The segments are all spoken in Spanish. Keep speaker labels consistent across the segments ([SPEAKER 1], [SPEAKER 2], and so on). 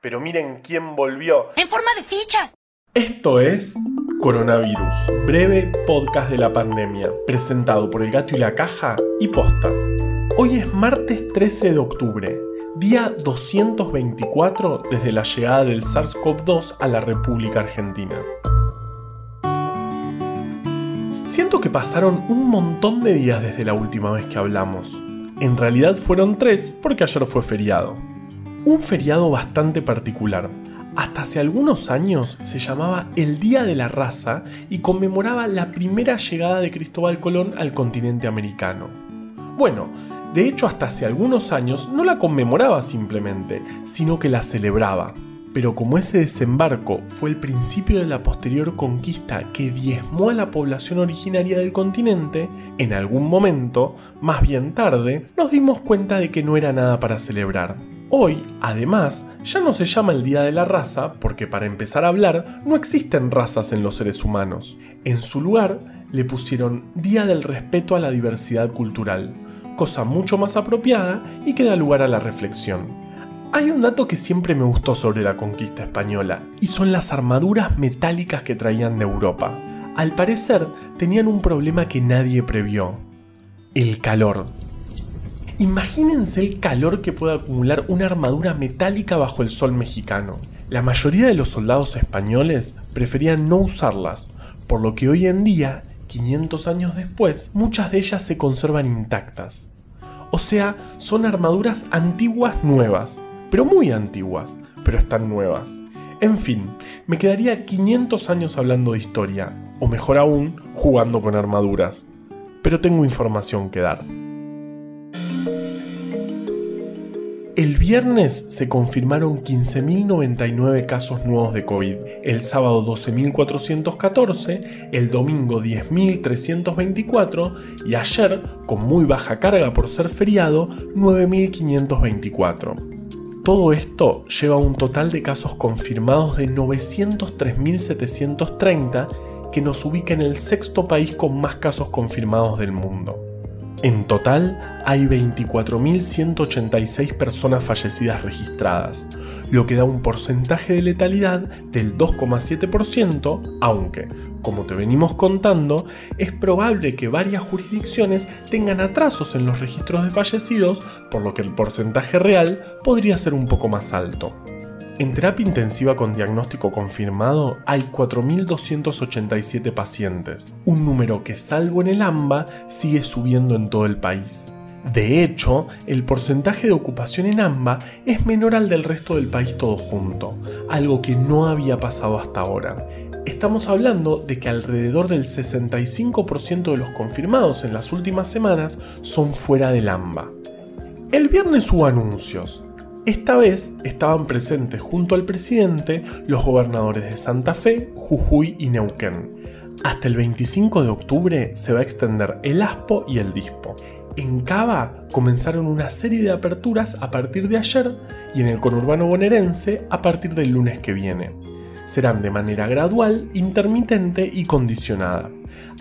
[SPEAKER 1] Pero miren quién volvió.
[SPEAKER 2] ¡En forma de fichas!
[SPEAKER 1] Esto es Coronavirus, breve podcast de la pandemia, presentado por El Gato y la Caja y Posta. Hoy es martes 13 de octubre, día 224 desde la llegada del SARS-CoV-2 a la República Argentina. Siento que pasaron un montón de días desde la última vez que hablamos. En realidad fueron tres porque ayer fue feriado. Un feriado bastante particular. Hasta hace algunos años se llamaba el Día de la Raza y conmemoraba la primera llegada de Cristóbal Colón al continente americano. Bueno, de hecho hasta hace algunos años no la conmemoraba simplemente, sino que la celebraba. Pero como ese desembarco fue el principio de la posterior conquista que diezmó a la población originaria del continente, en algún momento, más bien tarde, nos dimos cuenta de que no era nada para celebrar. Hoy, además, ya no se llama el Día de la Raza porque para empezar a hablar no existen razas en los seres humanos. En su lugar le pusieron Día del Respeto a la Diversidad Cultural, cosa mucho más apropiada y que da lugar a la reflexión. Hay un dato que siempre me gustó sobre la conquista española, y son las armaduras metálicas que traían de Europa. Al parecer, tenían un problema que nadie previó. El calor. Imagínense el calor que puede acumular una armadura metálica bajo el sol mexicano. La mayoría de los soldados españoles preferían no usarlas, por lo que hoy en día, 500 años después, muchas de ellas se conservan intactas. O sea, son armaduras antiguas nuevas, pero muy antiguas, pero están nuevas. En fin, me quedaría 500 años hablando de historia, o mejor aún, jugando con armaduras. Pero tengo información que dar. El viernes se confirmaron 15.099 casos nuevos de COVID, el sábado 12.414, el domingo 10.324 y ayer, con muy baja carga por ser feriado, 9.524. Todo esto lleva a un total de casos confirmados de 903.730 que nos ubica en el sexto país con más casos confirmados del mundo. En total hay 24.186 personas fallecidas registradas, lo que da un porcentaje de letalidad del 2,7%, aunque, como te venimos contando, es probable que varias jurisdicciones tengan atrasos en los registros de fallecidos, por lo que el porcentaje real podría ser un poco más alto. En terapia intensiva con diagnóstico confirmado hay 4.287 pacientes, un número que salvo en el AMBA sigue subiendo en todo el país. De hecho, el porcentaje de ocupación en AMBA es menor al del resto del país todo junto, algo que no había pasado hasta ahora. Estamos hablando de que alrededor del 65% de los confirmados en las últimas semanas son fuera del AMBA. El viernes hubo anuncios, esta vez estaban presentes junto al presidente los gobernadores de Santa Fe, Jujuy y Neuquén. Hasta el 25 de octubre se va a extender el ASPO y el DISPO. En Cava comenzaron una serie de aperturas a partir de ayer y en el conurbano bonaerense a partir del lunes que viene serán de manera gradual, intermitente y condicionada.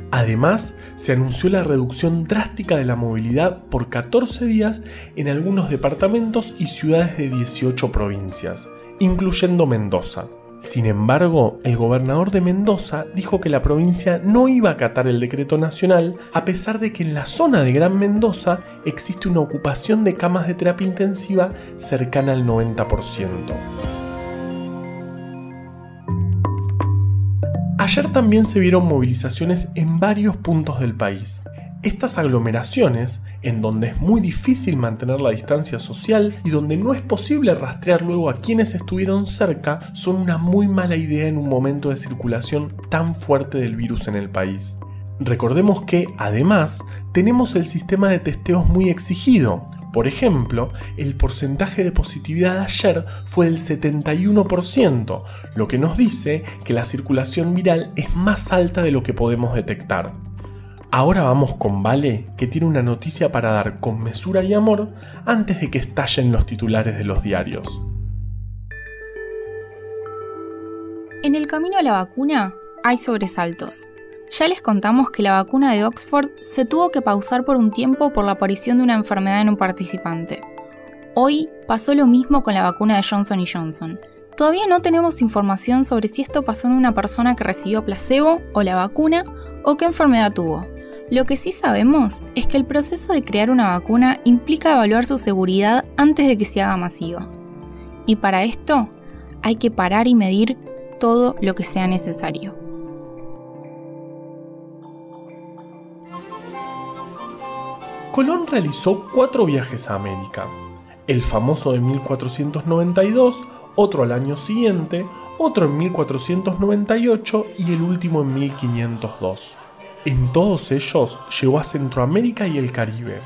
[SPEAKER 1] Además, se anunció la reducción drástica de la movilidad por 14 días en algunos departamentos y ciudades de 18 provincias, incluyendo Mendoza. Sin embargo, el gobernador de Mendoza dijo que la provincia no iba a acatar el decreto nacional a pesar de que en la zona de Gran Mendoza existe una ocupación de camas de terapia intensiva cercana al 90%. Ayer también se vieron movilizaciones en varios puntos del país. Estas aglomeraciones, en donde es muy difícil mantener la distancia social y donde no es posible rastrear luego a quienes estuvieron cerca, son una muy mala idea en un momento de circulación tan fuerte del virus en el país. Recordemos que, además, tenemos el sistema de testeos muy exigido, por ejemplo, el porcentaje de positividad ayer fue del 71%, lo que nos dice que la circulación viral es más alta de lo que podemos detectar. Ahora vamos con Vale, que tiene una noticia para dar con mesura y amor antes de que estallen los titulares de los diarios.
[SPEAKER 3] En el camino a la vacuna hay sobresaltos. Ya les contamos que la vacuna de Oxford se tuvo que pausar por un tiempo por la aparición de una enfermedad en un participante. Hoy pasó lo mismo con la vacuna de Johnson Johnson. Todavía no tenemos información sobre si esto pasó en una persona que recibió placebo o la vacuna o qué enfermedad tuvo. Lo que sí sabemos es que el proceso de crear una vacuna implica evaluar su seguridad antes de que se haga masiva. Y para esto hay que parar y medir todo lo que sea necesario.
[SPEAKER 1] Colón realizó cuatro viajes a América. El famoso de 1492, otro al año siguiente, otro en 1498 y el último en 1502. En todos ellos llegó a Centroamérica y el Caribe.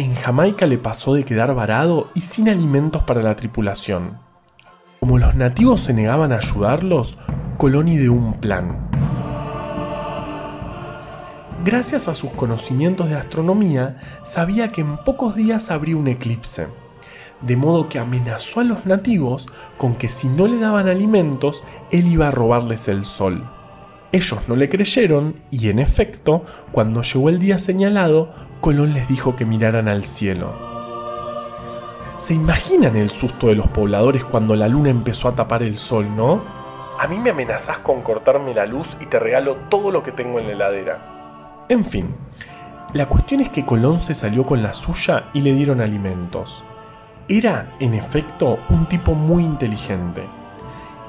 [SPEAKER 1] En Jamaica le pasó de quedar varado y sin alimentos para la tripulación. Como los nativos se negaban a ayudarlos, Colón ideó un plan. Gracias a sus conocimientos de astronomía, sabía que en pocos días habría un eclipse de modo que amenazó a los nativos con que si no le daban alimentos, él iba a robarles el sol. Ellos no le creyeron y en efecto, cuando llegó el día señalado, Colón les dijo que miraran al cielo. ¿Se imaginan el susto de los pobladores cuando la luna empezó a tapar el sol, no? A mí me amenazás con cortarme la luz y te regalo todo lo que tengo en la heladera. En fin, la cuestión es que Colón se salió con la suya y le dieron alimentos. Era, en efecto, un tipo muy inteligente.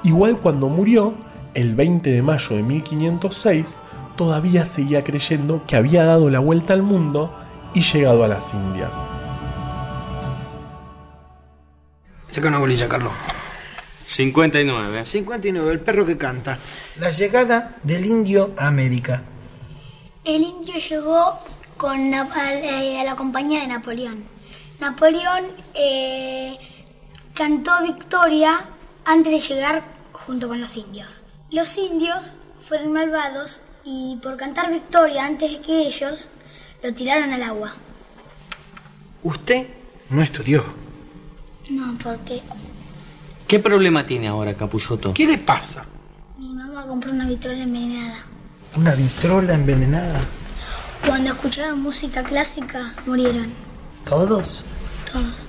[SPEAKER 1] Igual cuando murió, el 20 de mayo de 1506, todavía seguía creyendo que había dado la vuelta al mundo y llegado a las Indias.
[SPEAKER 2] Saca una bolilla, Carlos.
[SPEAKER 4] 59.
[SPEAKER 2] 59, el perro que canta. La llegada del indio a América.
[SPEAKER 5] El indio llegó con la, a la compañía de Napoleón. Napoleón eh, cantó victoria antes de llegar junto con los indios. Los indios fueron malvados y por cantar victoria antes de que ellos lo tiraron al agua.
[SPEAKER 2] ¿Usted no estudió?
[SPEAKER 5] No, porque
[SPEAKER 4] ¿Qué problema tiene ahora, Capulloto?
[SPEAKER 2] ¿Qué le pasa?
[SPEAKER 5] mi mamá compró una vitrola envenenada.
[SPEAKER 2] ¿Una vitrola envenenada?
[SPEAKER 5] Cuando escucharon música clásica, murieron
[SPEAKER 2] ¿Todos?
[SPEAKER 5] todos.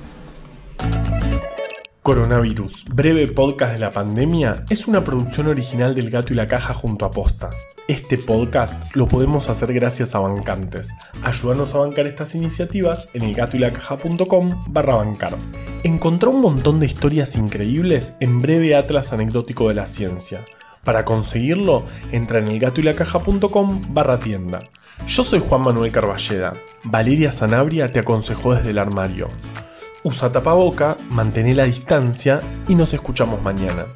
[SPEAKER 1] Coronavirus, breve podcast de la pandemia, es una producción original del Gato y la Caja junto a Posta. Este podcast lo podemos hacer gracias a bancantes. Ayúdanos a bancar estas iniciativas en elgatoylacaja.com barra bancar. Encontró un montón de historias increíbles en breve atlas anecdótico de la ciencia. Para conseguirlo, entra en elgatoylacaja.com barra tienda. Yo soy Juan Manuel Carballeda. Valeria Sanabria te aconsejó desde el armario. Usa tapaboca, mantén la distancia y nos escuchamos mañana.